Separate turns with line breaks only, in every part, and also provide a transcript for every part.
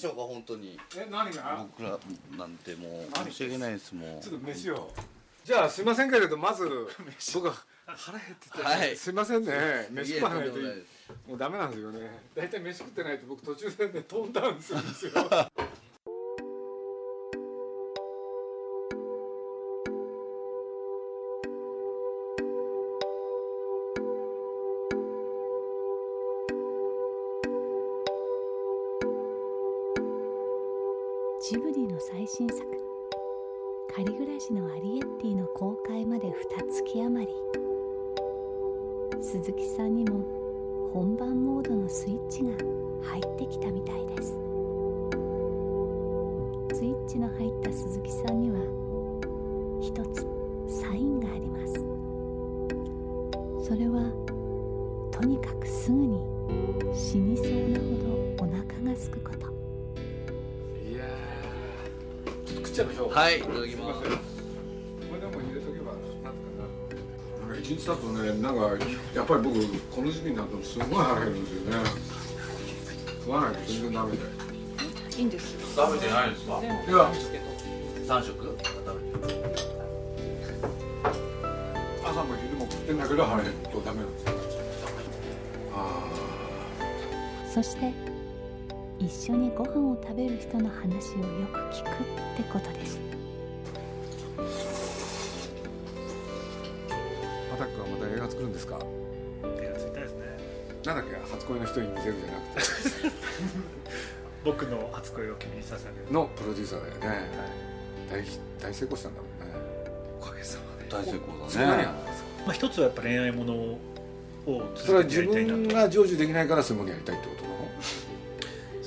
しょうか、本当に。
え何が？
僕らなんてもう申し訳ないですもん。
ちょっと飯を。じゃあすいませんけれどまず僕は腹減ってて、
はい。
すいませんね。飯食わないと
も
うダメなんですよね。大体飯食ってないと僕途中でねトーンダウンするんですよ
ジブリの最新作「仮暮らしのアリエッティ」の公開まで2月余り。鈴木さんにも本番モードのスイッチが入ってきたみたいです。スイッチの入った鈴木さんには一つサインがあります。それはとにかくすぐに死にそうなほどお腹がすくこと。
っちゃいましょう
はい、いただきます。
これでも入れとけばなんとかななんか一日経つとねなんかやっぱり僕この時期になるとすごい腹減るんですよね食わないと全然ダメで
いいんですよ。
食べてないですか。
いや
三食。食べて
朝も昼も食ってんだけど腹減るとダメなんですよあ
そして一緒にご飯を食べる人の話をよく聞くってことです。
ーアタックはまた映画作るんですか？
手がついたですね。
なんだっけ？初恋の人に見せるじゃなくて。
僕の初恋を君に捧げる。
のプロデューサーだよね。
はい。
大大成功したんだもんね。
おかげさまで、
大成功だね。
まあ、一つはやっぱ恋愛ものを
それは自
続けてやりたいなと。
分が成就できないからそういうものやりたいってこと？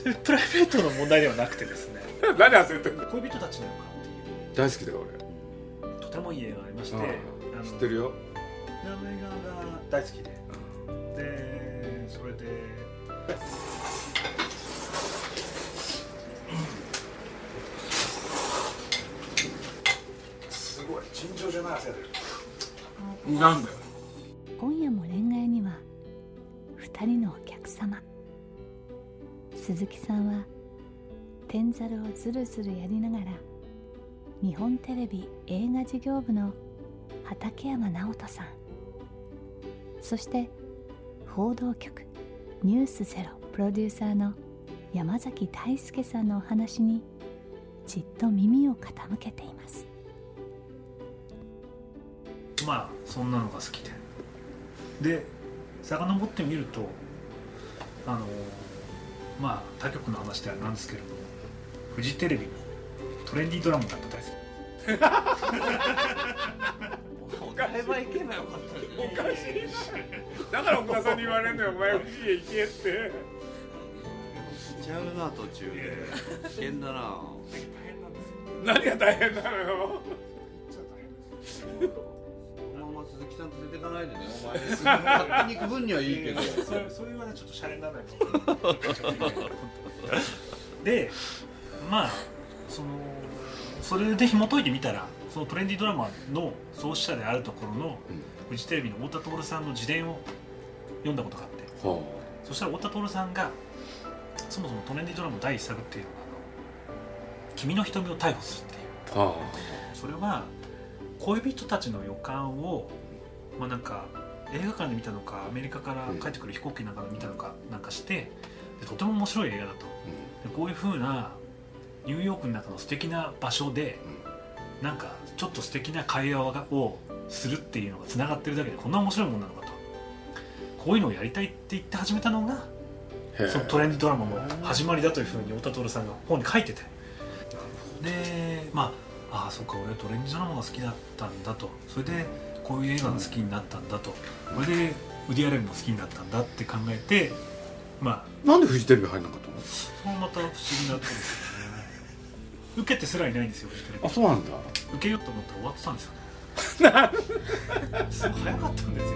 プライベートの問題ではなくてですね。
の何焦ってんの？
恋人たちのって
大好きだよ
いうとてもいい映画がありまして、
俺
あの
知ってるよ。
あの映画が大好きで。でそれで
すごい。尋常じゃない汗が出る。なんだよ。
今夜も恋愛には2人のお客様鈴木さんは天ざるをずるずるやりながら日本テレビ映画事業部の畠山直人さん。そして報道局「ニュースゼロ。プロデューサーの山崎大輔さんのお話にじっと耳を傾けています。
まあそんなのが好きで。で遡ってみるとあのまあ他局の話ではなんですけれどもフジテレビのトレンディードラマが大好き
お買えばいけばよかったですね。
おかしいだから奥田さんに言われるのよお前富士へ行けって
ちゃうな途中で。危険だな。
何が大変なのよ
鈴木さんと出てかないでね。お前。勝手に行く分にはいいけど。
それそれはねちょっとシャレにならない。でまあそのそれで紐解いてみたらそのトレンディードラマの創始者であるところのフジテレビの太田徹さんの自伝を読んだことがあって。
は
そしたら太田徹さんがそもそもトレンディードラマの第一作っていうのがあの「君の瞳を逮捕する」っていう。それは恋人たちの予感をまあなんか映画館で見たのかアメリカから帰ってくる飛行機なんかで見たのかなんかしてでとても面白い映画だと。でこういう風なニューヨークの中の素敵な場所でなんかちょっと素敵な会話をするっていうのがつながってるだけでこんな面白いもんなのかと。こういうのをやりたいって言って始めたのがそのトレンディドラマの始まりだというふうに太田徹さんが本に書いてて。でまあああそうか俺トレンジドラマが好きだったんだと。それでこういう映画が好きになったんだと。これでウディアレンも好きになったんだって考えてまあ。
なんでフジテレビ入んなかったの？
それもまた不思議なとこですよね。受けてすらいないんですよフジテレビ。
あそうなんだ。
受けようと思ったら終わってたんですよね。すごい早かったんですよ。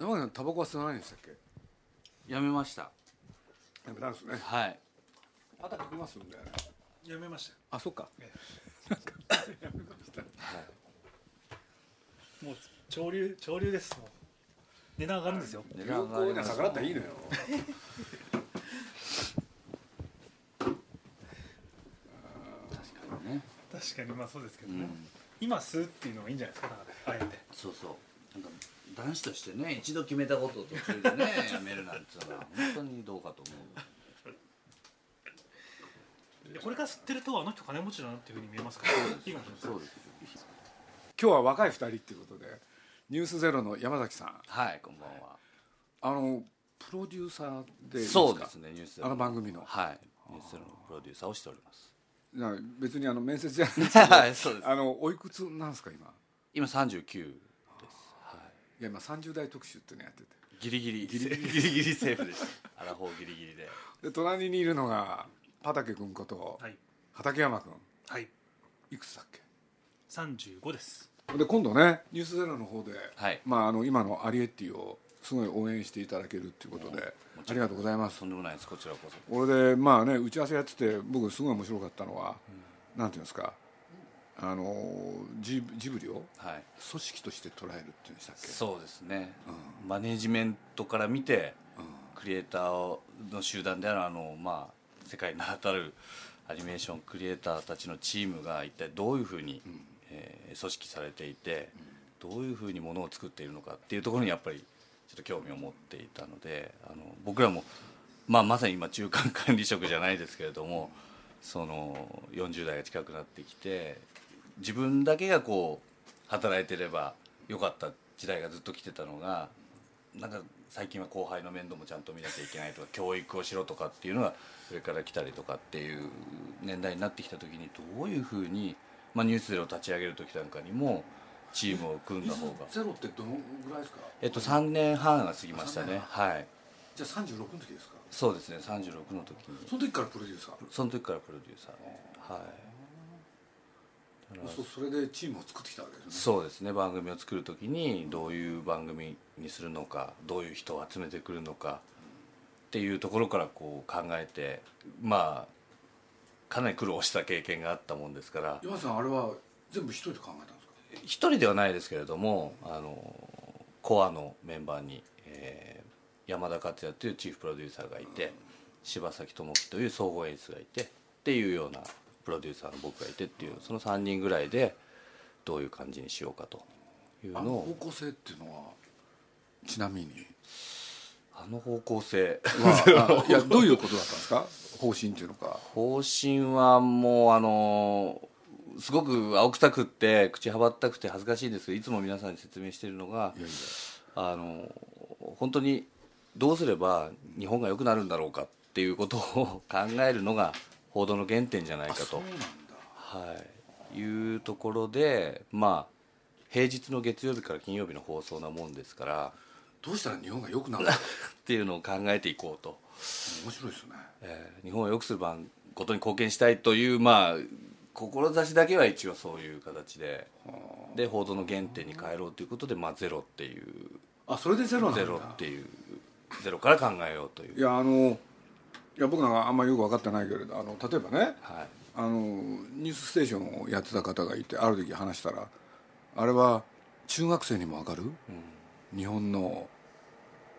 山口さんタバコは吸わないんでしたっけ？
やめました。
やめたんですね。
はい。
畑来ますんで
やめましたよ。
あそっか。
もう潮流潮流ですもう。値段上がるんですよ。
値
流
段上がります
行には逆らったらいいのよ。
ね。
確かにまあそうですけどね、
うん。
今吸うっていうのがいいんじゃないですかあえて。
そうそう。なんか男子としてね一度決めたことを途中でねやめるなんていうのは本当にどうかと思う。
でこれから吸ってるとあの人金持ちだなっていうふうに見えますから。
そうです
今日は若い二人っていうことで「ニュースゼロの山崎さん。
はいこんばんは。
あのプロデューサーでいい
そう
か
ですねニュース
あの番組の。
はいニュースゼロのプロデューサーをしております。
な別にあの面接じゃないですけど
はいそうです。
あのおいくつなんですか今？
今39です。はい。
や今30代特集っていうのやってて。
ギリギリ。ギリギリ。ギリギリセーフでした。アラフォーギリギリで。
で隣にいるのが畑君こと
はい。
畠山君。
はい。
いくつだっけ
？35です。
で今度ね「ニュースゼロの方で、
はい。
まあ、あの今のアリエッティをすごい応援していただけるっていうことでありがとうございます。
とんでもないです。こちらこそ。
これでまあね打ち合わせやってて僕すごい面白かったのは、なんていうんですかあのジジブリを
はい。
組織として捉えるっていうんでしたっけ？
そうですね、マネジメントから見てクリエイターの集団であるあの、まあ、世界に名だたるアニメーションクリエイターたちのチームが一体どういうふうに、えー組織されていて、どういうふうにものを作っているのかっていうところにやっぱりちょっと興味を持っていたのであの僕らも、まあ、まさに今中間管理職じゃないですけれどもその40代が近くなってきて自分だけがこう働いてればよかった時代がずっと来てたのがなんか最近は後輩の面倒もちゃんと見なきゃいけないとか教育をしろとかっていうのがそれから来たりとかっていう年代になってきた時にどういうふうに、まあ、ニュースゼロを立ち上げる時なんかにもチームを組んだ方が、
ゼロってどのぐらいですか？
えっと、3年半が過ぎましたね。
三
はい。
じゃあ36の時ですか？
そうですね。36の時に。
その時からプロデューサー？
その時からプロデューサー。ではい
そうそれでチームを作ってきたわけですね。
そうですね。番組を作る時にどういう番組にするのかどういう人を集めてくるのかっていうところからこう考えてまあかなり苦労した経験があったもんですから。
山さんあれは全部一人で考えたんですか？
一人ではないですけれどもあのコアのメンバーに、えー山田克也というチーフプロデューサーがいて柴崎智樹という総合演出がいてっていうようなプロデューサーの僕がいてっていうその3人ぐらいでどういう感じにしようかという
あの
のを
方向性っていうのはちなみに？
あの方向性。
は あいやどういうことだったんですか？方針っていうのか。
方針はもうあのすごく青臭くって口はばったくて恥ずかしいんです。けどいつも皆さんに説明しているのがあの本当にどうすれば日本が良くなるんだろうかっていうことを考えるのが報道の原点じゃないかと。
あそうなんだ。
はい、いうところでまあ平日の月曜日から金曜日の放送なもんですから
どうしたら日本が良くなる
っていうのを考えていこうと、
面白いですね。
えー日本を良くする番ことに貢献したいというまあ志だけは一応そういう形で。で報道の原点に変えろうということで、まあ、ゼロっていう。
あそれでゼロなんだ。
ゼロっていう。ゼロから考えようという。
いやあのいや僕なんかあんまりよく分かってないけれどあの例えばね
はい。
あのニュースステーションをやってた方がいてある時話したらあれは中学生にも分かる、日本の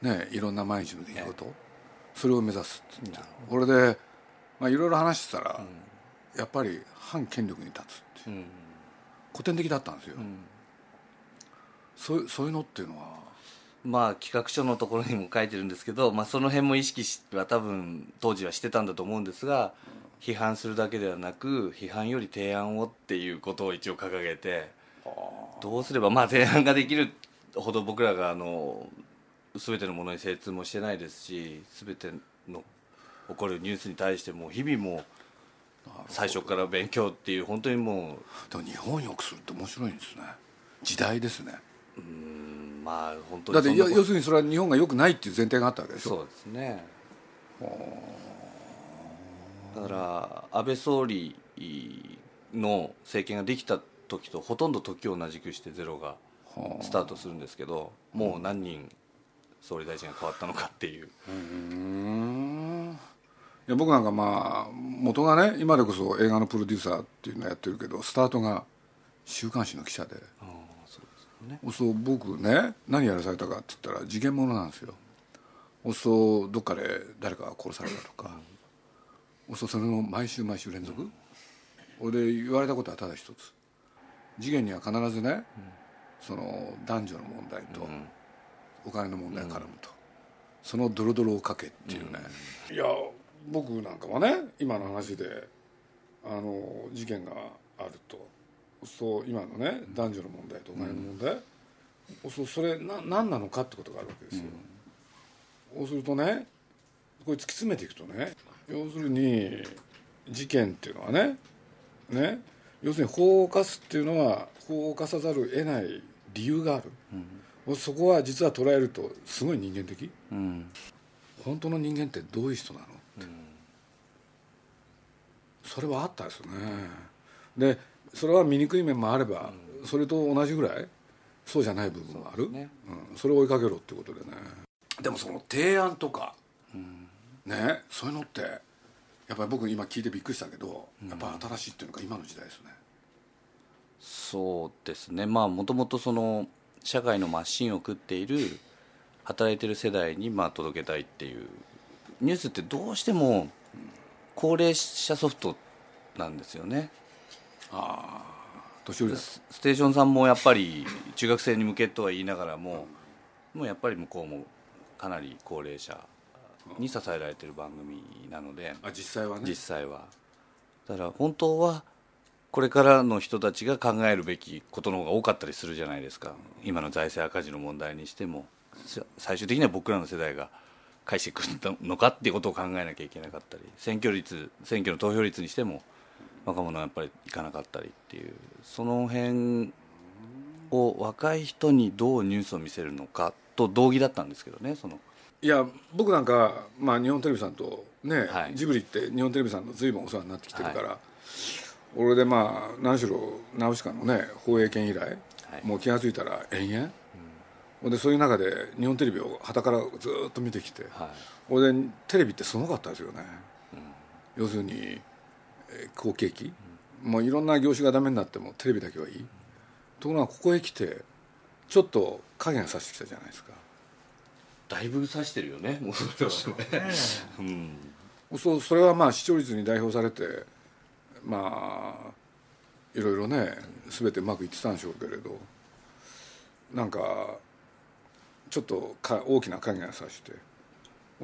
ねいろんな毎日の出来事、それを目指すって言ってこれで、まあ、いろいろ話してたら、やっぱり反権力に立つって
う。ん。
古典的だったんですよ、
ん。
そうそういうのっていうのは
まあ企画書のところにも書いてるんですけど、まあ、その辺も意識しは多分当時はしてたんだと思うんですが批判するだけではなく批判より提案をっていうことを一応掲げてどうすればまあ提案ができるほど僕らがあの全てのものに精通もしてないですし全ての起こるニュースに対しても日々も最初から勉強っていう本当にも
でも日本よくするって面白いんですね。時代ですね。
ううんまあ本当
だって要するにそれは日本が良くないっていう前提があったわけでしょ。
そうですね。だから安倍総理の政権ができた時とほとんど時を同じくしてゼロが
はあ。
スタートするんですけどもう何人総理大臣が変わったのかっていう。
ういや僕なんかまあ元がね今でこそ映画のプロデューサーっていうのやってるけどスタートが週刊誌の記者で。
うですね。
そう僕ね何やらされたかって言ったら事件物なんですよ。おそうどっかで誰かが殺されたとか。おそうそれの毎週毎週連続。俺で言われたことはただ一つ。事件には必ずね、その男女の問題とお金の問題絡むと、そのドロドロをかけっていうね、いや僕なんかはね今の話であの事件があると。そう今のね男女の問題とお金の問題、そうそれな何なのかってことがあるわけですよ、そうするとねこれ突き詰めていくとね要するに事件っていうのはねね要するに法を犯すっていうのは法を犯さざるを得ない理由がある、そこは実は捉えるとすごい人間的。
うん。
本当の人間ってどういう人なのって、それはあったですよね。でそれは醜い面もあれば、それと同じぐらいそうじゃない部分もある。
そね。
うん、それを追いかけろってことでね。でもその提案とか、ね。そういうのってやっぱり僕今聞いてびっくりしたけど、やっぱ新しいっていうのが今の時代ですね。
そうですね。まあもともとその社会のマシンを食っている働いてる世代にまあ届けたいっていうニュースってどうしても高齢者ソフトなんですよね
ああ年寄りだ。
スステーションさんもやっぱり中学生に向けとは言いながらももうやっぱり向こうもかなり高齢者に支えられてる番組なので
あ実際はね。
実際は。だから本当はこれからの人たちが考えるべきことの方が多かったりするじゃないですか。今の財政赤字の問題にしても。さ最終的には僕らの世代が返してくるのかっていうことを考えなきゃいけなかったり選挙率選挙の投票率にしても若者はやっぱりいかなかったりっていうその辺を若い人にどうニュースを見せるのかと同義だったんですけどねその。
いや僕なんか、まあ、日本テレビさんとね、
はい。
ジブリって日本テレビさんの随分お世話になってきてるから、俺でまあ何しろナウシカのね放映権以来、
はい。
もう気が付いたら延々、ほん。でそういう中で日本テレビを傍からずっと見てきて、
はい。
ほんでテレビってすごかったですよね、要するに、えー好景気、もういろんな業種がダメになってもテレビだけはいい。ところがここへ来てちょっと影が差してきたじゃないですか。
だいぶ指してるよね。もうそれはね。うん。
そうそれはまあ視聴率に代表されてまあいろいろね全てうまくいってたんでしょうけれどなんかちょっとか大きな影がさして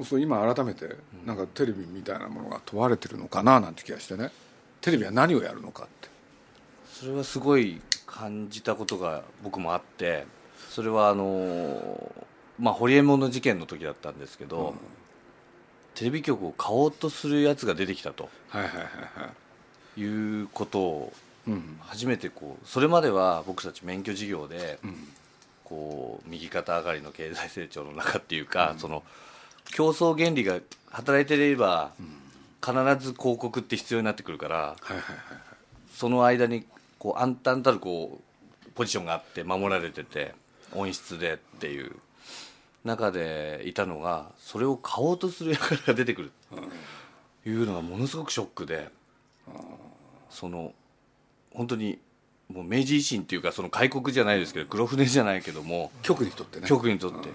そう今改めてなんかテレビみたいなものが問われてるのかななんて気がしてね。テレビは何をやるのかって。
それはすごい感じたことが僕もあってそれはあのまあ堀江門の事件の時だったんですけど、テレビ局を買おうとするやつが出てきたと。
はいはいはいはい。
いうことを
うん。
初めてこうそれまでは僕たち免許事業で
うん。
こう右肩上がりの経済成長の中っていうか、その競争原理が働いていれば必ず広告って必要になってくるから
はいはいはい
その間にこう暗淡たるこうポジションがあって守られてて音質でっていう中でいたのがそれを買おうとする輩が出てくる。というのがものすごくショックでその本当にもう明治維新っていうかその開国じゃないですけど黒船じゃないけども
局にとってね。
局にとって。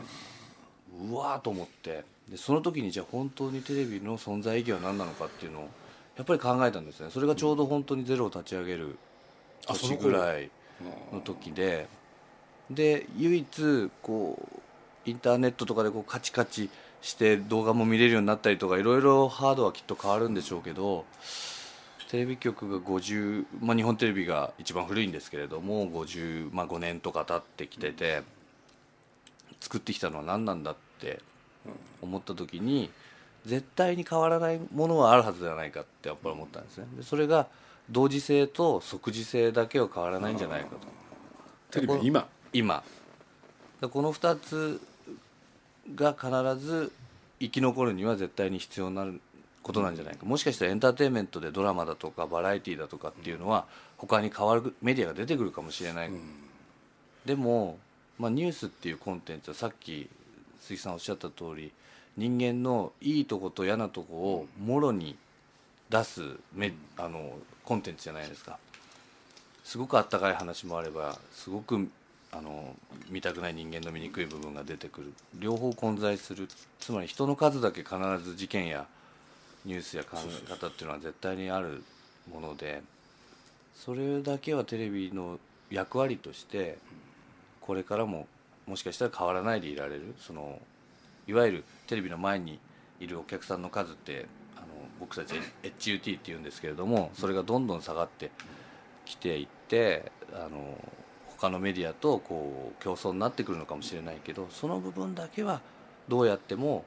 うわーと思ってでその時にじゃあ本当にテレビの存在意義は何なのかっていうのをやっぱり考えたんですね。それがちょうど本当にゼロを立ち上げる年ぐらいの時でで唯一こうインターネットとかでこうカチカチして動画も見れるようになったりとかいろいろハードはきっと変わるんでしょうけどテレビ局が50、まあ、日本テレビが一番古いんですけれども50、まあ、5年とか経ってきてて作ってきたのは何なんだっって思った時に絶対に変わらないものはあるはずではないかってやっぱり思ったんですね。でそれが同時性と即時性だけは変わらないんじゃないかと。
テレビは今？
今。でこの2つが必ず生き残るには絶対に必要になることなんじゃないか。もしかしたらエンターテインメントでドラマだとかバラエティーだとかっていうのは他に変わるメディアが出てくるかもしれない、でも、まあ、ニュースっていうコンテンツはさっき鈴木さんおっしゃった通り人間のいいとこと嫌なとこをもろに出すめあのコンテンツじゃないですか。すごくあったかい話もあればすごくあの見たくない人間の醜い部分が出てくる。両方混在する。つまり人の数だけ必ず事件やニュースや考え方っていうのは絶対にあるものでそれだけはテレビの役割としてこれからももしかしたら変わらないでいられる？そのいわゆるテレビの前にいるお客さんの数ってあの僕たち HUT っていうんですけれどもそれがどんどん下がってきていってあの他のメディアとこう競争になってくるのかもしれないけどその部分だけはどうやっても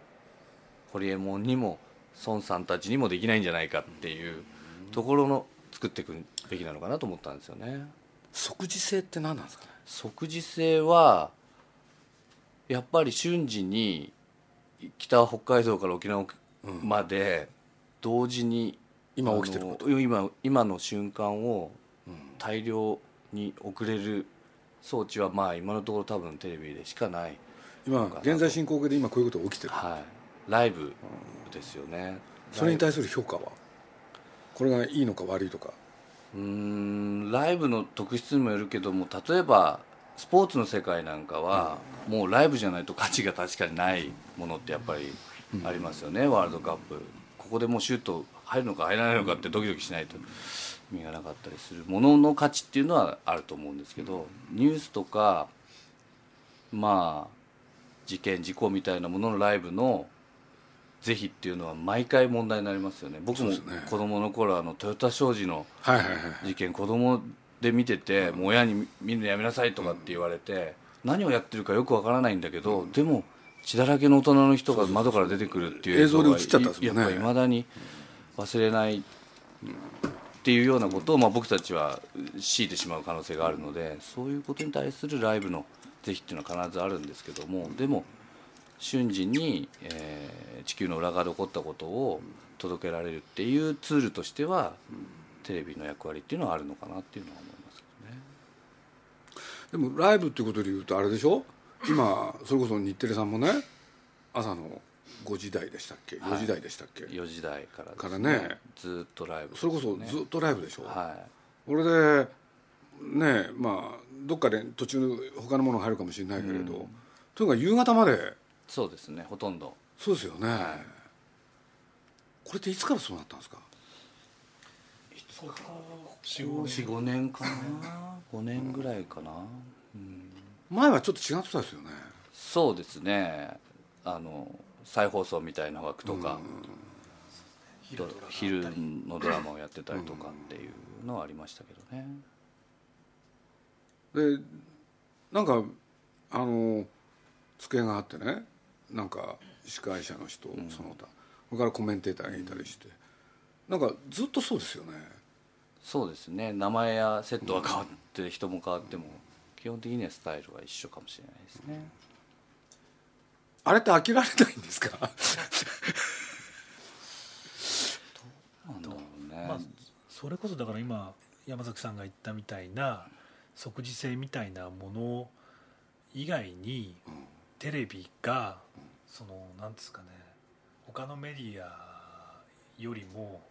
ホリエモンにも孫さんたちにもできないんじゃないかっていうところの作っていくべきなのかなと思ったんですよね。
即時性って何なんですかね？
即時性はやっぱり瞬時に北北海道から沖縄まで同時に、
今起きてること？
今今の瞬間を大量に送れる装置はまあ今のところ多分テレビでしかない、
今現在進行形で今こういうことが起きてる？
はい、ライブですよね。
それに対する評価は？これがいいのか悪いとか。
うーんライブの特質にもよるけども例えばスポーツの世界なんかは、もうライブじゃないと価値が確かにないものってやっぱりありますよね、ワールドカップ。ここでもうシュート入るのか入らないのかってドキドキしないと意味がなかったりする。ものの価値っていうのはあると思うんですけどニュースとかまあ事件事故みたいなもののライブの是非っていうのは毎回問題になりますよね。僕も子供の頃あのトヨタ商事の
はいはいはい。
事件子供で見ててもう親に見るのやめなさいとかって言われて何をやってるかよくわからないんだけどでも血だらけの大人の人が窓から出てくるっていう
映像で映っちゃったんですもんね。
いまだに忘れないっていうようなことをまあ僕たちは強いてしまう可能性があるのでそういうことに対するライブの是非っていうのは必ずあるんですけどもでも瞬時に、えー地球の裏側で起こったことを届けられるっていうツールとしてはテレビの役割っていうのはあるのかなっていうのは思いますけどね。
でもライブっていうことで言うとあれでしょ？今それこそ日テレさんもね朝の5時台でしたっけ？4時台でしたっけ、
4時台からです
からね。
ずっとライブです
それ
ね、
こそずっとライブでしょ、
は
これでねまあどっかで途中他のものが入るかもしれないけれど、とにかく夕方まで。
いそうですねほとんど。
そうですよね、これっていつからそうなったんですか？
45年かな。5年ぐらいかな、うん。
前はちょっと違ってたですよね。
そうですね。あの再放送みたいな枠とか、と昼のドラマをやってたりとかっていうのはありましたけどね、
でなんかあの机があってね。なんか司会者の人、その他。それからコメンテーターがいたりして、なんかずっとそうですよね
そうですね。名前やセットは変わって、人も変わっても基本的にはスタイルは一緒かもしれないですね、
あれって飽きられないんですか？
なんだろうね、
まあ、それこそだから今山崎さんが言ったみたいな即時性みたいなもの以外にテレビがそのなんですかね他のメディアよりも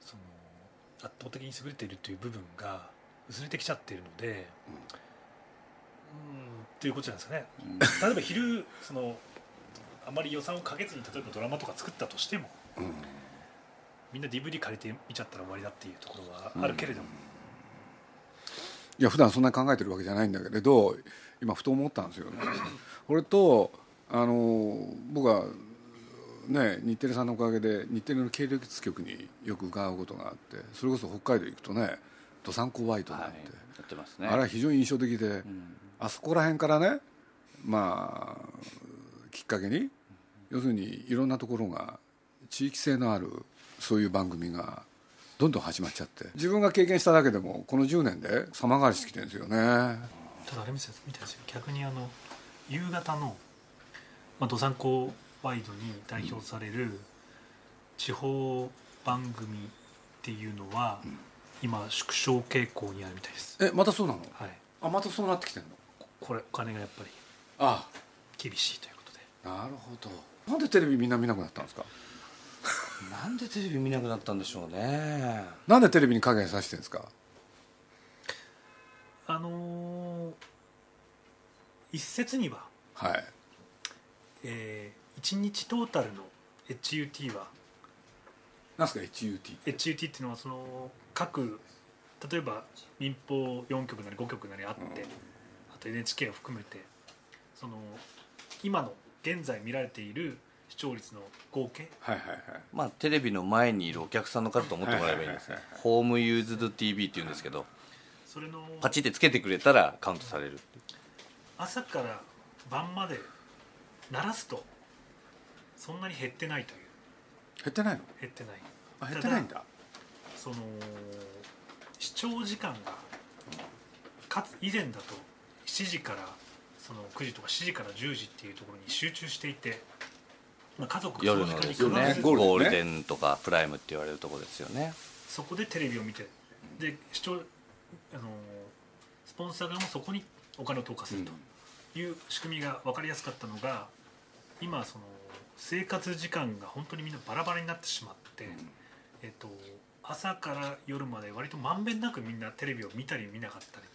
その圧倒的に優れているという部分が薄れてきちゃっているので、うん、っていうことじゃないですかね。例えば昼そのあまり予算をかけずに例えばドラマとか作ったとしても、みんな DVD 借りて見ちゃったら終わりだっていうところはあるけれども、
いや普段そんなに考えてるわけじゃないんだけれど今ふと思ったんですよね。これとあの僕はね日テレさんのおかげで日テレの系列局によく伺うことがあってそれこそ北海道行くとねどさんこワイト
はい
があって、
やってますね。
あれは非常に印象的で、
うん。
あそこら辺からねまあきっかかけに要するにいろんなところが地域性のあるそういう番組がどんどん始まっちゃって自分が経験しただけでもこの10年で様変わりしてきてるんですよね。
ただあれ見たいですよ。逆にあの夕方のまあ、どさんこワイドに代表される地方番組っていうのは、今縮小傾向にあるみたいです。
えまたそうなの？
はい。
あまたそうなってきてんの？
これお金がやっぱり
あ。
厳しいということで。
なるほど。なんでテレビみんな見なくなったんですか？
なんでテレビ見なくなったんでしょうね。
なんでテレビに影させてるんですか？
あのー一説には、
はい。
えー、1日トータルの HUT は？
なんすか HUT って
？HUT っていうのはその各例えば民放4局なり5局なりあって、あと NHK を含めてその今の現在見られている視聴率の合計？
はいはいはい。
まあテレビの前にいるお客さんの数と思ってもらえばいいんです。
はいはいはいはい。
ホームユーズド TV っていうんですけど
それの
パチってつけてくれたらカウントされる
朝から晩まで鳴らすとそんなに減ってないという。
減ってないの？
減ってない。
あ減ってないんだ。
その視聴時間がかつ以前だと7時からその9時とか7時から10時っていうところに集中していて、まあ、家族がそ
夜の
の時間に
ゴールデンね。
ゴールデンとかプライムって言われるとこですよね。
そこでテレビを見てで視聴あのスポンサー側もそこにお金を投下するという仕組みが分かりやすかったのが今その生活時間が本当にみんなバラバラになってしまって、えっと、朝から夜まで割とまんべんなくみんなテレビを見たり見なかったり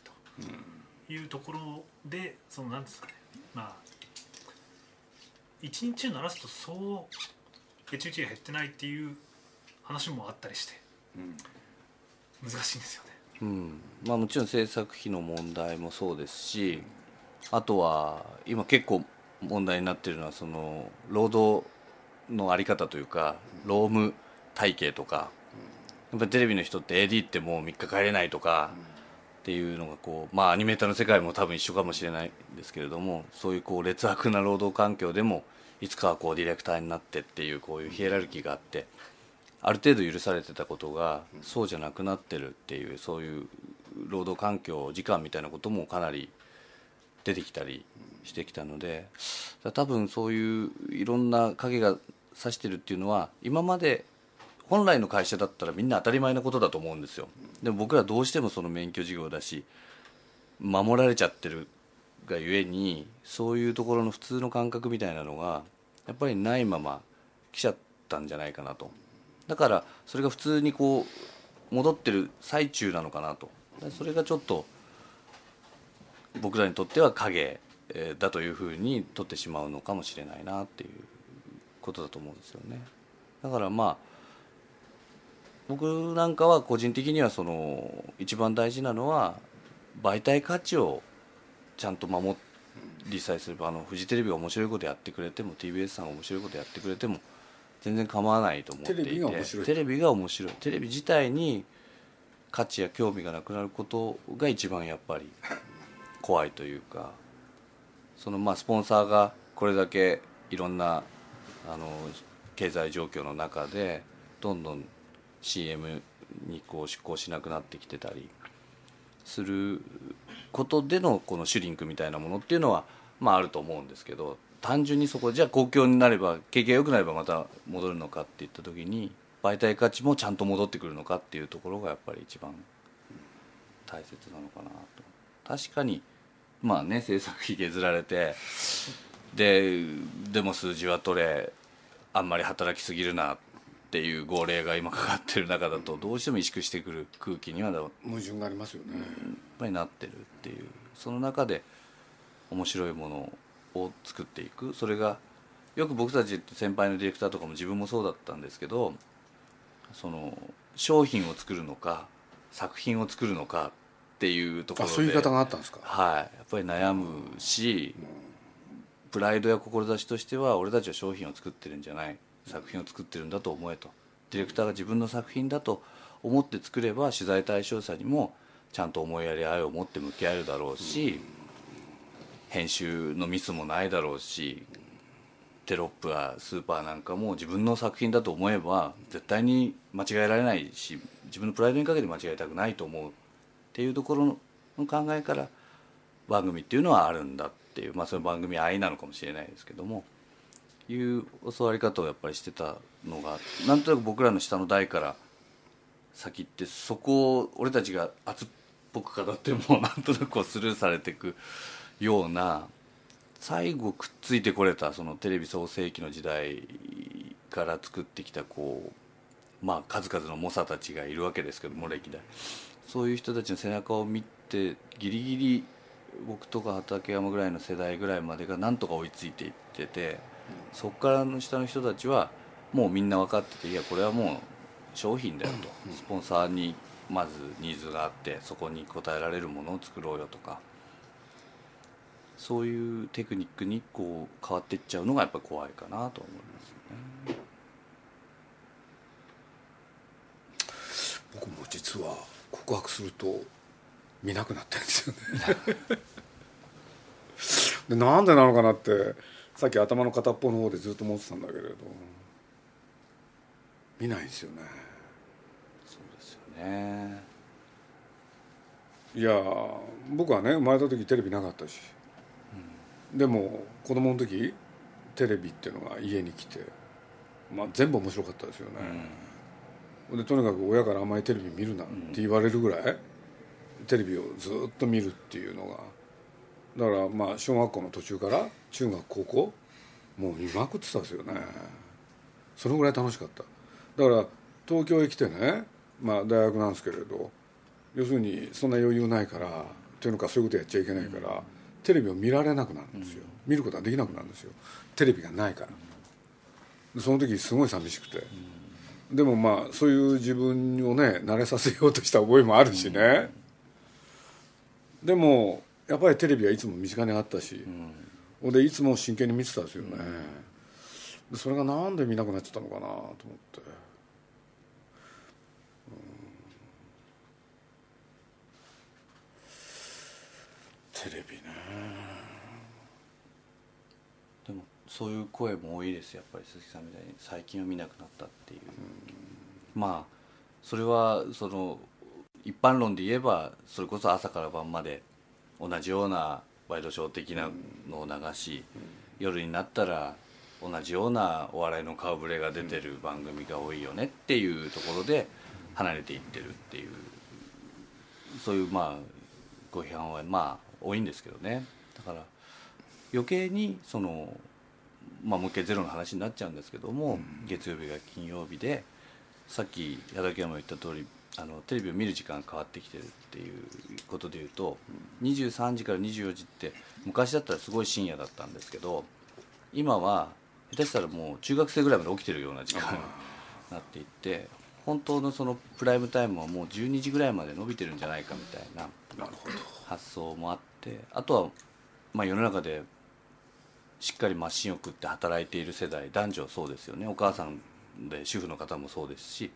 というところでそのなんですかねまあ一日を鳴らすとそう HH が減ってないっていう話もあったりして難しいんですよね。
うん。まあもちろん制作費の問題もそうですしあとは今結構問題になってるのはその労働のあり方というか労務体系とかやっぱテレビの人って AD ってもう3日帰れないとかっていうのがこうまあアニメーターの世界も多分一緒かもしれないですけれどもそういうこう劣悪な労働環境でもいつかはこうディレクターになってっていうこういうヒエラルキーがあってある程度許されてたことがそうじゃなくなってるっていうそういう労働環境時間みたいなこともかなり出てきたりしてきたので多分そういういろんな影が差してるっていうのは今まで本来の会社だったらみんな当たり前なことだと思うんですよ。でも僕らどうしてもその免許事業だし守られちゃってるがゆえにそういうところの普通の感覚みたいなのがやっぱりないまま来ちゃったんじゃないかなと。だからそれが普通にこう戻ってる最中なのかなと。それがちょっと僕らにとっては影だというふうに取ってしまうのかもしれないなっていうことだと思うんですよね。だからまあ僕なんかは個人的にはその一番大事なのは媒体価値をちゃんと守りさえすればあのフジテレビが面白いことやってくれても TBS さんが面白いことやってくれても全然構わないと思っていて
テレビが面白い
テレビが面白い。テレビ自体に価値や興味がなくなることが一番やっぱり怖いというかそのまあスポンサーがこれだけいろんなあの経済状況の中でどんどん CM にこう出向しなくなってきてたりすることでのこのシュリンクみたいなものっていうのはまああると思うんですけど単純にそこじゃあ公共になれば景気が良くなればまた戻るのかっていった時に媒体価値もちゃんと戻ってくるのかっていうところがやっぱり一番大切なのかなと。確かにまあね制作費削られてででも数字は取れあんまり働きすぎるなっていう号令が今かかってる中だとどうしても萎縮してくる空気にはやっ
矛盾がありますよね、
ぱりなってるっていう。その中で面白いものを作っていく。それがよく僕たち先輩のディレクターとかも自分もそうだったんですけどその商品を作るのか作品を作るのかっていうところで。
あそういう言い方があったんですか？
はい。やっぱり悩むしプライドや志としては俺たちは商品を作ってるんじゃない。作品を作ってるんだと思えと。ディレクターが自分の作品だと思って作れば取材対象者にもちゃんと思いやり愛を持って向き合えるだろうし編集のミスもないだろうしテロップやスーパーなんかも自分の作品だと思えば絶対に間違えられないし自分のプライドにかけて間違えたくないと思うっていうところの考えから番組っていうのはあるんだっていうまあその番組愛なのかもしれないですけどもいう教わり方をやっぱりしてたのがなんとなく僕らの下の代から先ってそこを俺たちが熱っぽく語ってもなんとなくこうスルーされていくような最後くっついてこれたそのテレビ創世紀の時代から作ってきたこうまあ数々の猛者たちがいるわけですけども歴代。そういう人たちの背中を見てギリギリ僕とか畠山ぐらいの世代ぐらいまでがなんとか追いついていっててそこからの下の人たちはもうみんな分かってていやこれはもう商品だよとスポンサーにまずニーズがあってそこに応えられるものを作ろうよとかそういうテクニックにこう変わっていっちゃうのがやっぱ怖いかなと思いますね。
僕も実は告白すると見なくなってるんですよね。でなんでなのかなってさっき頭の片っぽの方でずっと思ってたんだけれど。見ないんですよね。
そうですよね。
いや僕はね生まれた時テレビなかったし、でも子供の時テレビっていうのが家に来て、まあ、全部面白かったですよね、でとにかく親からあんまりテレビ見るなって言われるぐらい、テレビをずっと見るっていうのがだからまあ小学校の途中から中学高校もう見まくってたんですよね。そのぐらい楽しかった。だから東京へ来てねまあ大学なんですけれど要するにそんな余裕ないからというのかそういうことやっちゃいけないから、テレビを見られなくなるんですよ、見ることはできなくなるんですよ。テレビがないから。その時すごい寂しくて、でもまあそういう自分をね慣れさせようとした覚えもあるしね、でもやっぱりテレビはいつも身近にあったし、ほんでいつも真剣に見てたんですよね、でそれがなんで見なくなっちゃったのかなと思って、うん。テレビね
でもそういう声も多いですやっぱり鈴木さんみたいに。最近は見なくなったっていう、まあそれはその一般論で言えばそれこそ朝から晩まで同じようなワイドショー的なのを流し、夜になったら同じようなお笑いの顔ぶれが出てる番組が多いよねっていうところで離れていってるっていう。そういうまあご批判はまあ多いんですけどね。だから余計にそのまあもう一回ゼロの話になっちゃうんですけども、月曜日が金曜日でさっき矢崎山も言った通りあのテレビを見る時間が変わってきてるっていうことでいうと、23時から24時って昔だったらすごい深夜だったんですけど今は下手したらもう中学生ぐらいまで起きてるような時間になっていって本当のそのプライムタイムはもう12時ぐらいまで伸びてるんじゃないかみたいな発想もあってあとはまあ世の中でしっかりマシンを食って働いている世代男女そうですよね。お母さんで主婦の方もそうですし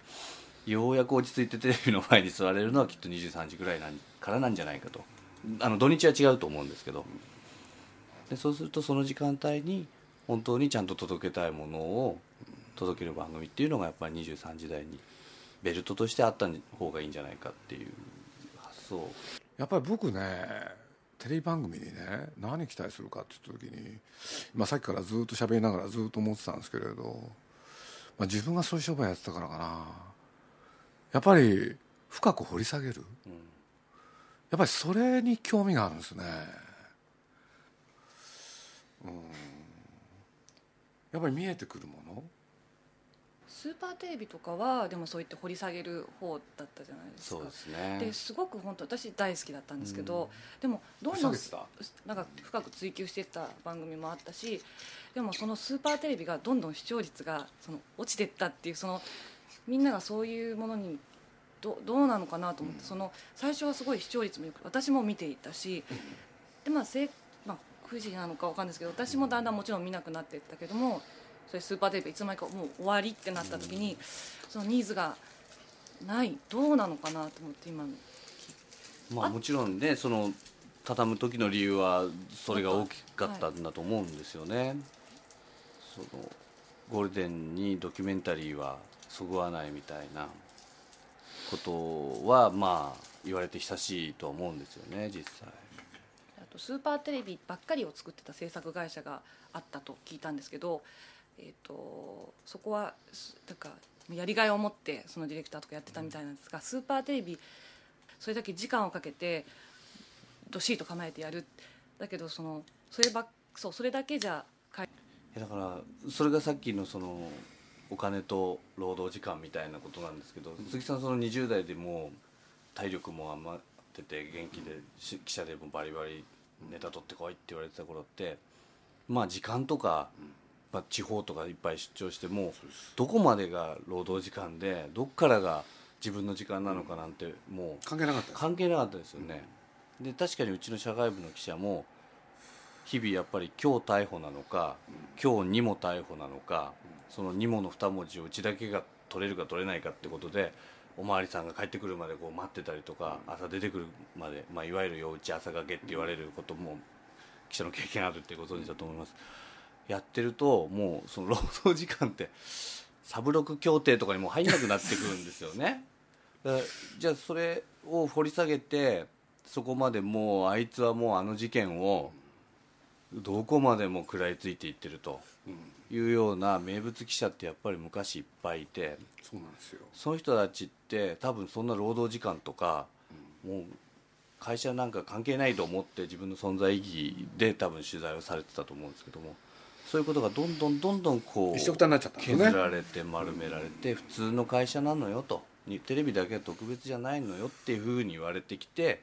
ようやく落ち着いてテレビの前に座れるのはきっと23時ぐらいなんからなんじゃないかと。あの土日は違うと思うんですけど。でそうするとその時間帯に本当にちゃんと届けたいものを届ける番組っていうのがやっぱり23時台にベルトとしてあった方がいいんじゃないかっていう発想。
やっぱり僕ねテレビ番組にね何期待するかって言った時に、まあ、さっきからずっと喋りながらずっと思ってたんですけれど、まあ、自分がそういう商売やってたからかな。やっぱり深く掘り下げる、やっぱりそれに興味があるんですね。うん。やっぱり見えてくるもの。
スーパーテレビとかはでもそう言って掘り下げる方だったじゃないですか。
そうですね。
ですごく本当私大好きだったんですけど、でもどんどんなんか深く追求していった番組もあったしでもそのスーパーテレビがどんどん視聴率がその落ちていったっていうそのみんながそういうものにどどうなのかなと思って、その最初はすごい視聴率もよく私も見ていたし、でまあせいまあ9時なのかわかんないですけど私もだんだんもちろん見なくなっていったけどもそれスーパーテレビいつの間にかもう終わりってなった時に、そのニーズがないどうなのかなと思って今
まあ？もちろんねその畳む時の理由はそれが大きかったんだと思うんですよね。そのゴールデンにドキュメンタリーはそぐわないみたいなことはまあ言われて久しいとは思うんですよね実際。
あとスーパーテレビばっかりを作ってた制作会社があったと聞いたんですけど、えー、とそこはすなんかやりがいを持ってそのディレクターとかやってたみたいなんですがスーパーテレビそれだけ時間をかけてどっしりと構えてやる。だけどそのそればそうそれだけじゃ
だからそれがさっきのそのお金と労働時間みたいなことなんですけど鈴木さんその20代でもう体力も余ってて元気でし記者でもバリバリネタ取ってこいって言われてた頃ってまあ時間とか、まあ、地方とかいっぱい出張してもどこまでが労働時間でどっからが自分の時間なのかなんてもう
関係なかったです。
関係なかったですよね、で確かにうちの社会部の記者も日々やっぱり今日逮捕なのか、今日にも逮捕なのか、そのにもの二文字をうちだけが取れるか取れないかってことでおまわりさんが帰ってくるまでこう待ってたりとか、朝出てくるまで、まあ、いわゆる夜打ち朝がけって言われることも記者の経験あるってご存知だと思います、やってるともうその労働時間ってサブロク協定とかにも入んなくなってくるんですよね。じゃあそれを掘り下げてそこまでもうあいつはもうあの事件をどこまでも食らいついていってるというような名物記者ってやっぱり昔いっぱいいて
そうなんですよ。
その人たちって多分そんな労働時間とかもう会社なんか関係ないと思って自分の存在意義で多分取材をされてたと思うんですけどもそういうことがどんどんどんどんこう
一緒くたになっちゃったんですね
削られて丸められて普通の会社なのよとテレビだけは特別じゃないのよっていうふうに言われてきて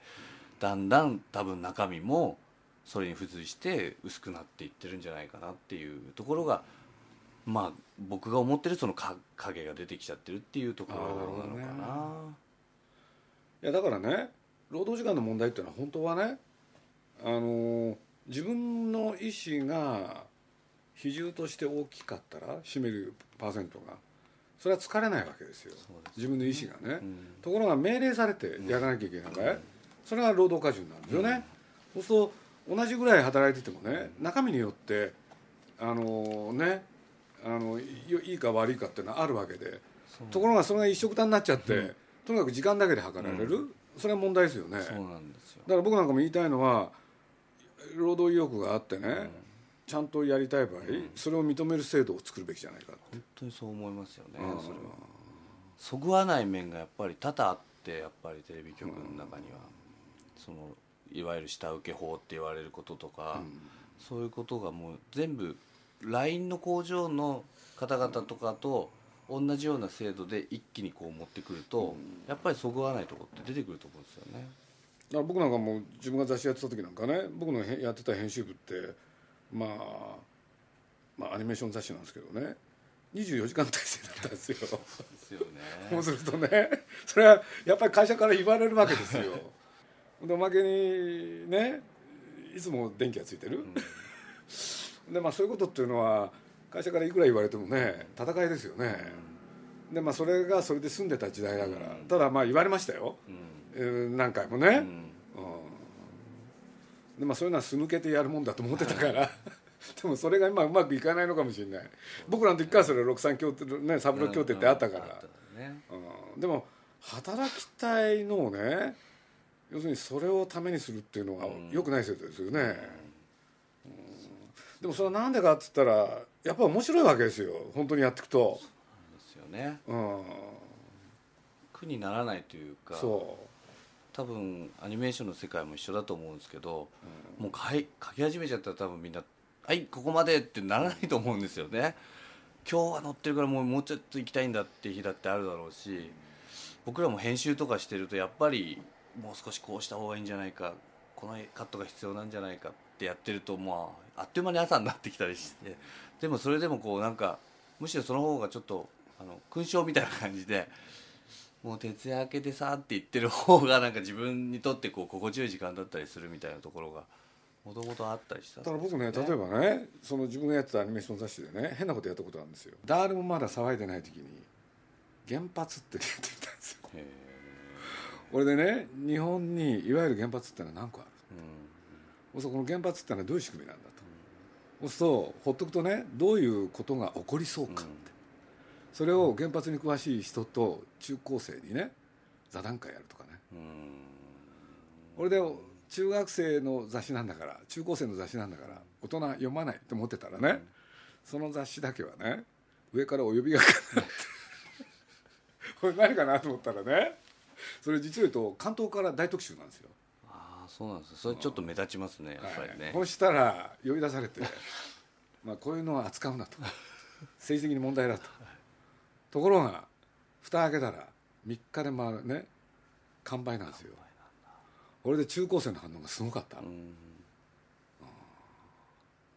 だんだん多分中身もそれに付随して薄くなっていってるんじゃないかなっていうところがまあ僕が思ってるそのか影が出てきちゃってるっていうところなのかな。
いやだからね労働時間の問題っていうのは本当はねあの自分の意思が比重として大きかったら占めるパーセントがそれは疲れないわけですよ。
そうです
自分の意思がね、
うん。
ところが命令されてやらなきゃいけないから、それが労働過重なんですよね、そうすると同じぐらい働いててもね中身によってあのねあのいいいか悪いかっていうのはあるわけでところがそれが一緒くたになっちゃって、とにかく時間だけで測られる、それは問題ですよね。
そうなんですよ。
だから僕なんかも言いたいのは労働意欲があってね、ちゃんとやりたい場合、それを認める制度を作るべきじゃないか
本当にそう思いますよね
うん。
それは。そぐわない面がやっぱり多々あってやっぱりテレビ局の中には。そのいわゆる下請け法って言われることとかそういうことがもう全部 LINE の工場の方々とかと同じような制度で一気にこう持ってくるとやっぱりそぐわないところって出てくると思うん。ですよね。
僕なんかもう自分が雑誌やってた時なんかね僕のへやってた編集部って、まあ、まあアニメーション雑誌なんですけどね。24時間体制だったんですよ。
ですよ
そう
ね。
するとねそれはやっぱり会社から言われるわけですよ。でおまけにねいつも電気がついてる、でまあそういうことっていうのは会社からいくら言われてもね戦いですよね、でまあそれがそれで済んでた時代だから、ただまあ言われましたよ、
うん。
えー何回もね、
うん
うんでまあそういうのは巣抜けてやるもんだと思ってたから。でもそれが今うまくいかないのかもしれない。僕らの時からそれ63協定ねサブロ協定ってあったから、でも働きたいのをね要するにそれをためにするっていうのは
うん。
良くない制度ですよね、うん。でもそれはなんでかっつったらやっぱ面白いわけですよ。本当にやっていくと、
ですよね。
うん、
苦にならないというか。
そ
多分アニメーションの世界も一緒だと思うんですけど、もう書い書き始めちゃったら多分みんな「はいここまで」ってならないと思うんですよね。今日は乗ってるからもうもうちょっと行きたいんだって日だってあるだろうし僕らも編集とかしてるとやっぱりもう少しこうした方がいいんじゃないかこのカットが必要なんじゃないかってやってるとまああっという間に朝になってきたりしてでもそれでもこうなんかむしろその方がちょっとあの勲章みたいな感じでもう徹夜明けでさって言ってる方がなんか自分にとってこう心地よい時間だったりするみたいなところがもともとあったりした
うだから僕ね例えばねその自分がやってたアニメーション雑誌でね変なことやったことあるんですよ。誰もまだ騒いでない時に原発ってやってみたんですよ。
へ
これでね日本にいわゆる原発ってのは何個ある
ーうん。
そこの原発ってのはどういう仕組みなんだと。そうするとほっとくとねどういうことが起こりそうかって、それを原発に詳しい人と中高生にね座談会やるとかね。
うん
俺で中学生の雑誌なんだから中高生の雑誌なんだから大人読まないって思ってたらね、その雑誌だけはね上からお呼びがかかって。これ何かなと思ったらねそれ実を言うと関東から大特集なんですよ、
ああそうなんですそれちょっと目立ちますねやっぱりね、
はい、そしたら呼び出されてまあこういうのは扱うなと。政治的に問題だとところが蓋開けたら3日でまあね完売なんですよ。これで中高生の反応がすごかった、
うん。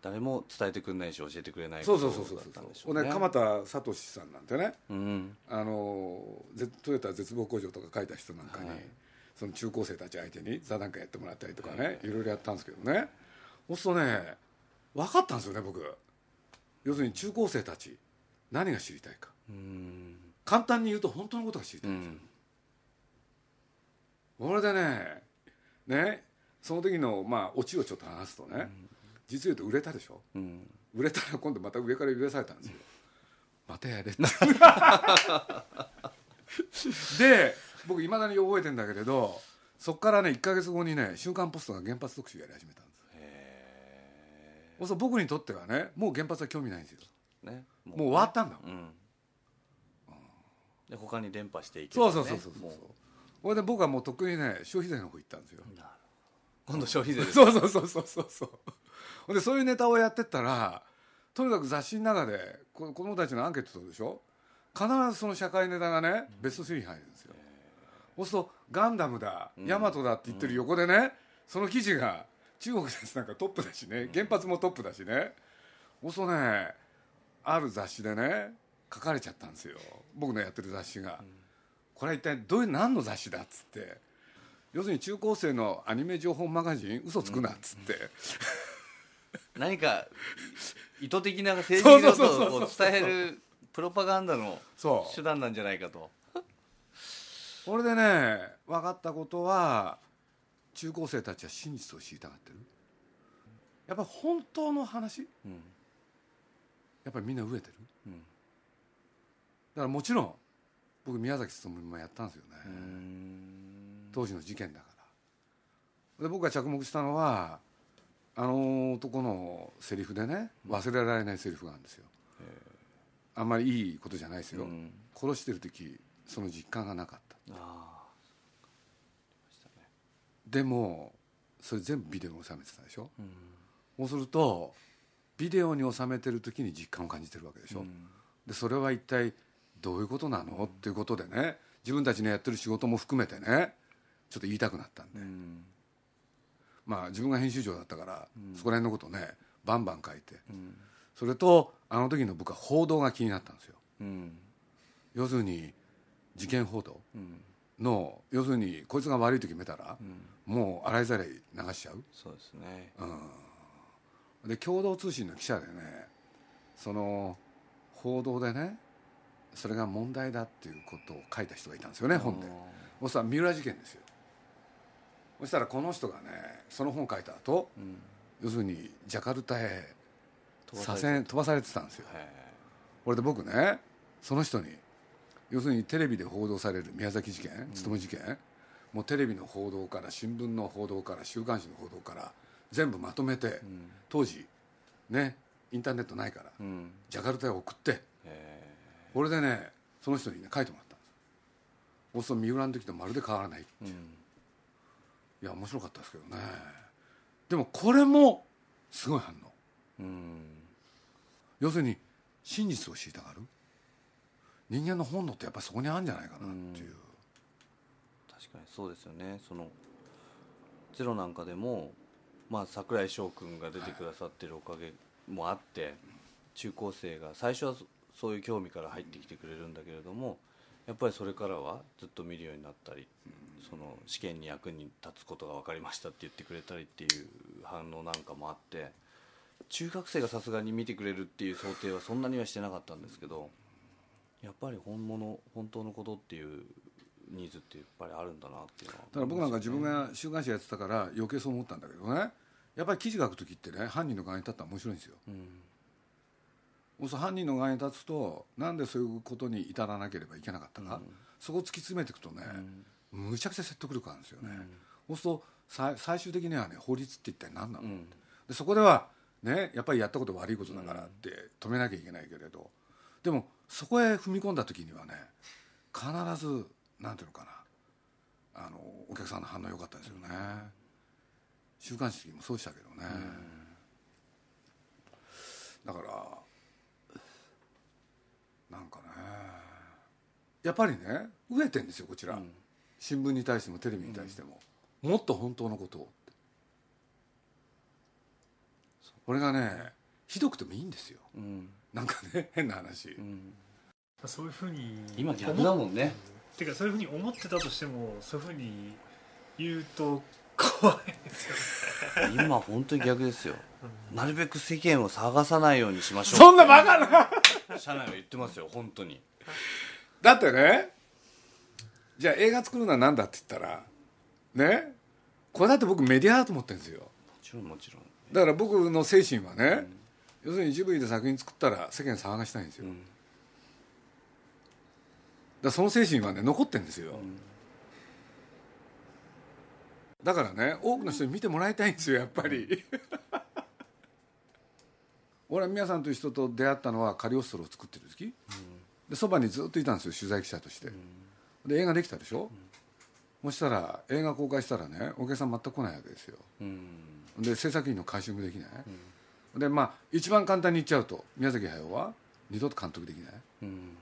誰も伝えてくれないし教えてくれない
そうそうそうそうそう。
ね。
ね鎌田聡さんなんてね
うん。
あのゼトヨタ絶望工場とか書いた人なんかに、
はい。
その中高生たち相手に座談会やってもらったりとかね、い、ろいろやったんですけどね。そうするとね分かったんですよね僕。要するに中高生たち何が知りたいか。
うん
簡単に言うと本当のことが知りたい、
うん
これでねねその時のまあオチをちょっと話すとね、実を言うと売れたでしょ？
うん。
売れたら今度また上から呼び出されたんですよ。またやれって。で僕いまだに覚えてんだけれどそこからね1か月後にね「週刊ポスト」が原発特集やり始めたんです
へ
そうすると僕にとってはねもう原発は興味ないんですよ。
えね
もう終わったんだもん。
うんで他に伝播していけ
そう
ばね。
そうそうそうそう
も
それで僕はもうとっくにね消費税の方行ったんですよ。
今度消費税です。
そうそうそうそうそうそう。でそういうネタをやってったらとにかく雑誌の中でこ子供たちのアンケート取るでしょ？必ずその社会ネタがね、ベスト3に入るんですよ。そうするとガンダムだヤマトだって言ってる横でね、その記事が中国ですなんかトップだしね原発もトップだしね。そうするとねある雑誌でね書かれちゃったんですよ。僕のやってる雑誌が、これは一体どういう何の雑誌だっつって。要するに中高生のアニメ情報マガジン嘘つくなっつって、
何か意図的な政治的な
そうそうそう。
ことを伝えるプロパガンダの手段なんじゃないかと。
これでね分かったことは中高生たちは真実を知りたがってる。やっぱり本当の話？
うん。
やっぱりみんな飢えてる。
うん。
だからもちろん僕宮崎勤もやったんですよね、当時の事件だから。で僕が着目したのはあの男のセリフでね忘れられないセリフがあるんですよ。あんまりいいことじゃないですよ、
うん。
殺してる時その実感がなかった。
あ
でもそれ全部ビデオに収めてたでしょ。
あうん。
そうするとビデオに収めてる時に実感を感じてるわけでしょ、
うん。
でそれは一体どういうことなの、っていうことでね自分たちのやってる仕事も含めてねちょっと言いたくなったんで、
うん。
まあ自分が編集長だったから、
うん。
そこら辺のことねバンバン書いて。
うん。
それとあの時の僕は報道が気になったんですよ。
うん。
要するに事件報道
うん。
の要するにこいつが悪い時見たら
う、ん。
もう洗いざらい流しちゃう。
そうですね。
うん、で共同通信の記者でねその報道でねそれが問題だっていうことを書いた人がいたんですよね本で。そしたら三浦事件ですよ。そしたらこの人がねその本書いた後
うん。
要するにジャカルタへ左遷飛ばされてた。んですよ。
へ
これで僕ねその人に要するにテレビで報道される宮崎事件勤事件、もうテレビの報道から新聞の報道から週刊誌の報道から全部まとめて、
えうん。
当時ねインターネットないから
うん。
ジャカルタへ送って
へ
これでねその人にね書いてもらったんです。そうすると三浦の時とまるで変わらない
えうん。
いや面白かったですけどね。でもこれもすごい反応。
うん。
要するに真実を知りたがる。人間の本能ってやっぱりそこにあるんじゃないかなっていう、
確かにそうですよね。そのゼロなんかでもまあ櫻井翔君が出てくださってるおかげもあって、中高生が最初はそそういう興味から入ってきてくれるんだけれどもやっぱりそれからはずっと見るようになったり、その試験に役に立つことが分かりましたって言ってくれたりっていう反応なんかもあって中学生がさすがに見てくれるっていう想定はそんなにはしてなかったんですけどやっぱり本物本当のことっていうニーズってやっぱりあるんだなっていうのは
だから僕なんか自分が週刊誌やってたから余計そう思ったんだけどね。やっぱり記事書く時ってね犯人の側に立ったら面白いんですよ。
うん
そう犯人の側に立つとなんでそういうことに至らなければいけなかったか、そこを突き詰めていくとね、むちゃくちゃ説得力あるんですよね、そうするとさ最終的にはね法律って一体何なの、
うん。
でそこではねやっぱりやったこと悪いことだからって止めなきゃいけないけれど。でもそこへ踏み込んだ時にはね必ずなんていうのかなあのお客さんの反応良かったですよね、週刊誌もそうでしたけどね、だからなんかね。やっぱりね飢えてんですよこちら、新聞に対してもテレビに対しても、もっと本当のことをって。これがねひどくてもいいんですよ。
うん。
なんかね変な話、
うん。
そういうふうに
今逆だもんね。
てかそういうふうに思ってたとしてもそういうふうに言うと怖いですよね。
今本当に逆ですよ。なるべく世間を探さないようにしましょう。
そんなバカな
社内は言ってますよ本当に。
だってねじゃあ映画作るのは何だって言ったらねこれだって僕メディアだと思ってるんですよ。
もちろんもちろん。
だから僕の精神はね、要するにジブリで作品作ったら世間騒がしたいんですよ、だからその精神はね残ってるんですよ、だからね多くの人に見てもらいたいんですよやっぱり、俺は宮さんという人と出会ったのはカリオストロを作ってる時、でそばにずっといたんですよ取材記者として、で映画できたでしょ、そしたら映画公開したらねお客さん全く来ないわけですよ。
うん。
で制作費の回収もできない、でまあ一番簡単に言っちゃうと宮崎駿は二度と監督できない。
うん。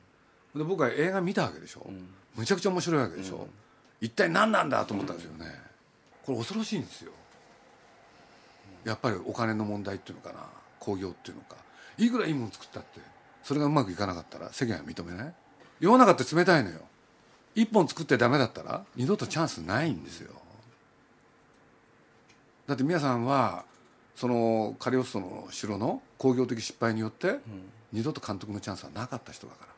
で僕は映画見たわけでしょ、
ん。
むちゃくちゃ面白いわけでしょ、一体何なんだと思ったんですよね、これ恐ろしいんですよ。やっぱりお金の問題っていうのかな興行っていうのか。いくらいいもの作ったって。それがうまくいかなかったら世間は認めない。世の中って冷たいのよ。一本作ってダメだったら二度とチャンスないんですよ。だって皆さんはそのカリオストロの城の興行的失敗によって、二度と監督のチャンスはなかった人だから、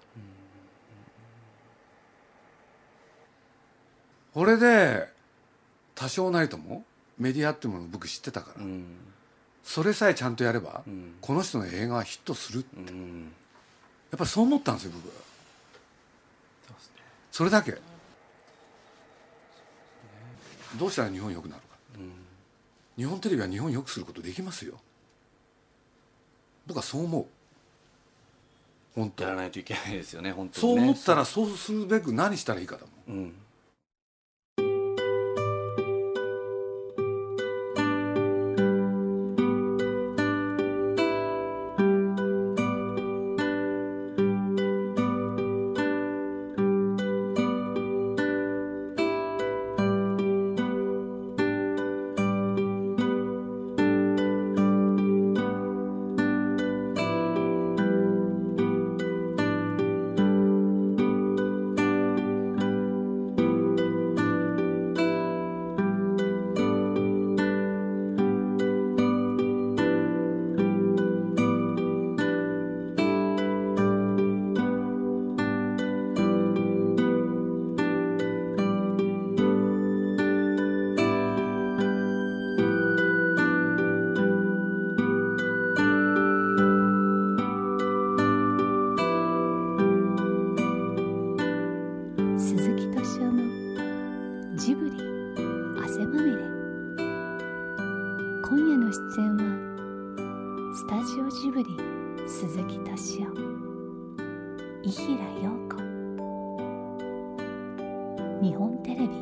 これで多少なりともメディアっていうものを僕知ってたから、
うん
それさえちゃんとやれば、
ん。
この人の映画はヒットするや
うん。
っぱりそう思ったんですよ僕。それだけ。どうしたら日本良くなるか、日本テレビは日本良くすることできますよ。僕はそう思う。本当。
やらないといけないですよね本当
そう思ったらそうするべく何したらいいかだもん。
うん
鈴木敏夫のジブリ汗まみれ。今夜の出演はスタジオジブリ鈴木敏夫。伊平陽子。日本テレビ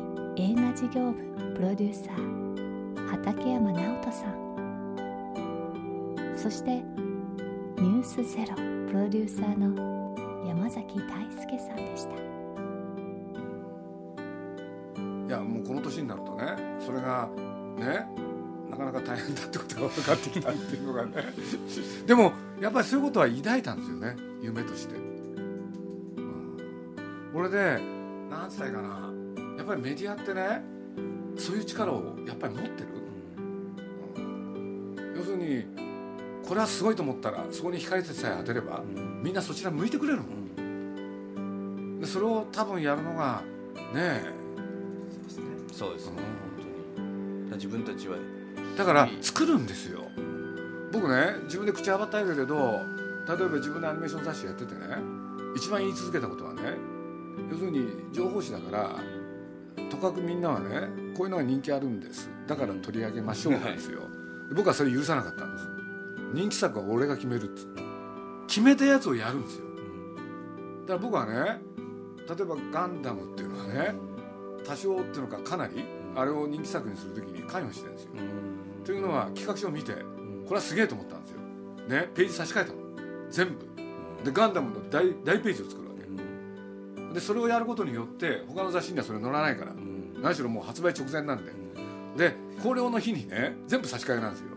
映画事業部プロデューサー畠山直人さん。そして「ニュースゼロプロデューサーの山崎大輔さんでした。
この年になるとねそれがねなかなか大変だってことが分かってきたっていうのがね。でもやっぱりそういうことは抱いたんですよね夢として、うん、これでなんつったらいいかな。やっぱりメディアってねそういう力をやっぱり持ってる、うん。要するにこれはすごいと思ったらそこに光さえ当てれば、みんなそちら向いてくれるもん、でそれを多分やるのがねえ
そうですね本当に。自分たちは。
だから作るんですよ。僕ね自分で口はばったいるけど例えば自分でアニメーション雑誌やっててね一番言い続けたことはね要するに情報誌だからとかくみんなはねこういうのが人気あるんです。だから取り上げましょうなんですよ、僕はそれ許さなかったんです。人気作は俺が決めるっつって。決めたやつをやるんですよ。だから僕はね例えば「ガンダム」っていうのはね多少っていうのかかなりあれを人気作にするときに関与してるんですよ、というのは企画書を見てこれはすげえと思ったんですよ。ねページ差し替えたの。全部。でガンダムの大大ページを作るわけ。でそれをやることによって他の雑誌にはそれ載らないから何しろもう発売直前なんで。で校了の日にね全部差し替えなんですよ。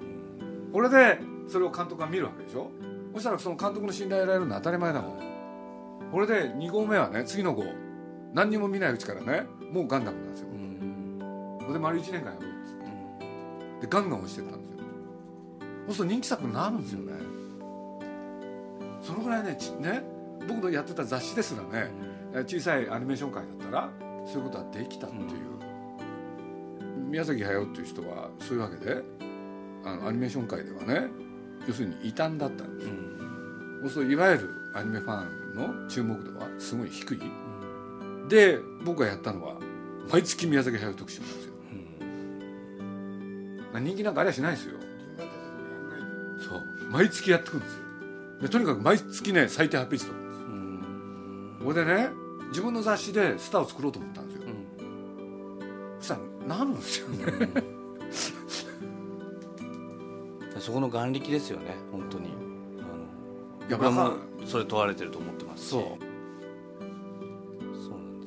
これでそれを監督が見るわけでしょ。そしたらその監督の信頼得られるのは当たり前だもんこれで2号目はね次の号何にも見ないうちからねもうガンダムなんですよ。それで丸1年間やろうっつって。でガンガン押してったんですよ。そうすると人気作になるんですよね。そのぐらいねちね僕のやってた雑誌ですらね小さいアニメーション界だったらそういうことはできたっていう、宮崎駿っていう人はそういうわけであのアニメーション界ではね要するに異端だったんですよ、そうするといわゆるアニメファンの注目度はすごい低い、で僕がやったのは毎月宮崎駿特集なんですよ、人気なんかありゃしないですよ。そう。毎月やってくんですよ。でとにかく毎月ね最低8ページとかですこれでね自分の雑誌でスターを作ろうと思ったんですよ、そしたらなるんですよ。ね
そこの眼力ですよね本当に。あの
いや
それ問われてると思ってますし。
そう。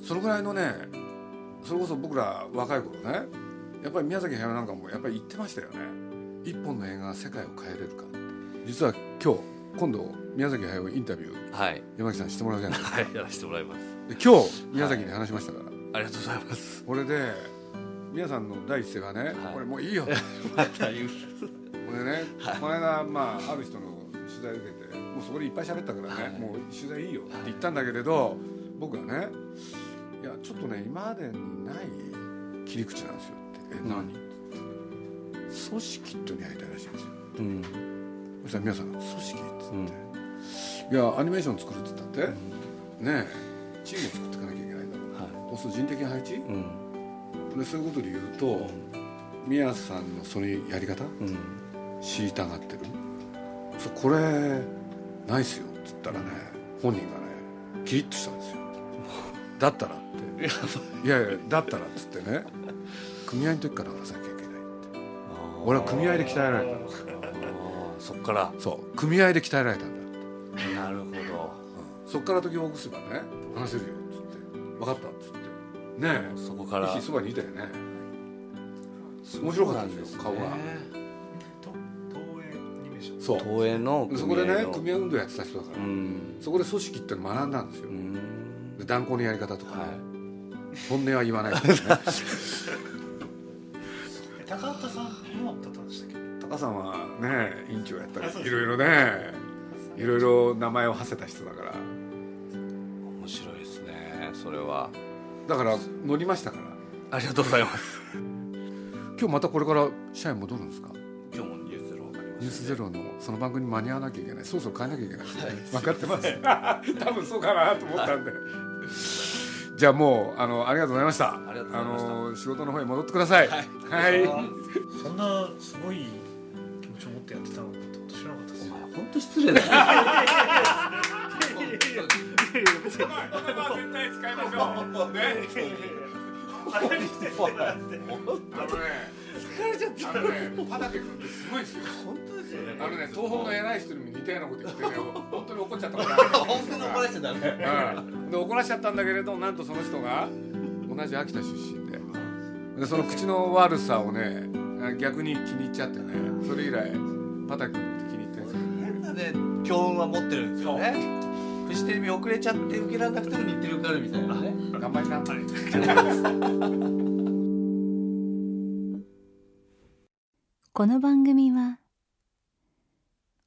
そ
のぐらいのねそれこそ僕ら若い頃ねやっぱり宮崎駿なんかもやっぱり言ってましたよね。一本の映画が世界を変えれるか実は今日今度宮崎駿インタビュー
はい。
山木さんしてもらうじゃないですか。
はいやらせてもらいます。
で今日宮崎に話しましたから、
ありがとうございます。
これで皆さんの第一声がね、
はい。
これもういいよ。
また言う。
これね、
はい。
この間、まあ、ある人の取材を受けてもうそこでいっぱい喋ったからね、
はい。
もう取材いいよって言ったんだけれど僕はねいやちょっとね今までにない切り口なんですよって「え何？組織っていうのやりたいらしいんですよ。
うん。
そしたら皆さんが「組織?」っつって、
うん。
いやアニメーション作るって言ったって、ねえチームを作っていかなきゃいけないんだもん。
は
そうすると人的配置？
いうん。
でそういうことで言うと宮さんのそのやり方？
うん。
敷いたがってる？そうこれないっすよっつったらね本人がねキリッとしたんですよだったらって。いやいやだったらっつってね。組合の時から話さなきゃいけないって。俺は組合で鍛えられた
あーそっから。
そう。組合で鍛えられたんだ
なるほど。
そっから時を起こせばね話せるよっつって。分かったっつって。ねえ。
そこから。
息そばにいたよね。面白かったんですよ顔がそう。
東映の
そこでね
の
組合運動やってた人だから、
うん。
そこで組織ってのを学んだんですよ、
うん
で断交のやり方とかね、
はい。
本音は言わないとかね。
え 高畑さんもだったんでしたっけ
高さんはね委員長やったりいろいろねいろいろ名前を馳せた人だから。
面白いですねそれは。
だから乗りましたから。
ありがとうございます。
今日またこれから社員戻るんですか？
今日もニュースゼロ
ニュースゼロのその番組に間に合わなきゃいけない。そろそろ変えなきゃいけない。ですよね、分かってます。多分そうかなと思ったんで、じゃあもうあのありがとうございました。
あ
の仕事の方へ戻ってください。
はい。
はい。
そんなすごい気持ちを持ってやってたのかと知らなかったです
お前本当失礼だよ。
絶対使いましょう。ね。
あれにしてもらって
あのね疲れちゃった。あのねパタケ君ってすごいですよ。
本当ですよね
あのね東方の偉い人にも似たようなこと言ってね本当に怒っちゃったことある
本当に怒らせちゃダメ
うん、で怒らしちゃったんだけれどなんとその人が同じ秋田出身で。でその口の悪さをね逆に気に入っちゃってね。それ以来パタ君のこと気に入ってるんですよ
変なね強運は持ってるんですよね。フジテレビ遅れちゃって受けられなくても日テレ受かるみたいなね。
頑張りな
この番組は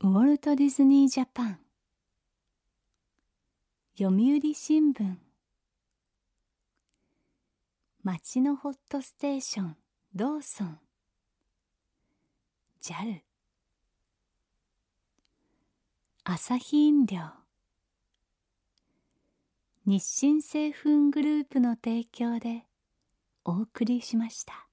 ウォルト・ディズニー・ジャパン読売新聞町のホットステーションローソン JAL 朝日飲料日清製粉グループの提供でお送りしました。